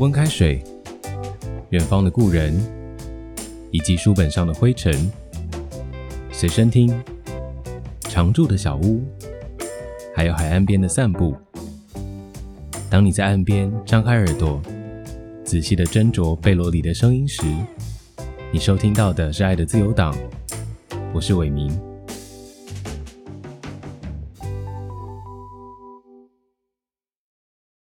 温开水，远方的故人，以及书本上的灰尘，随身听，常住的小屋，还有海岸边的散步。当你在岸边张开耳朵，仔细的斟酌贝罗里的声音时，你收听到的是爱的自由党。我是伟明。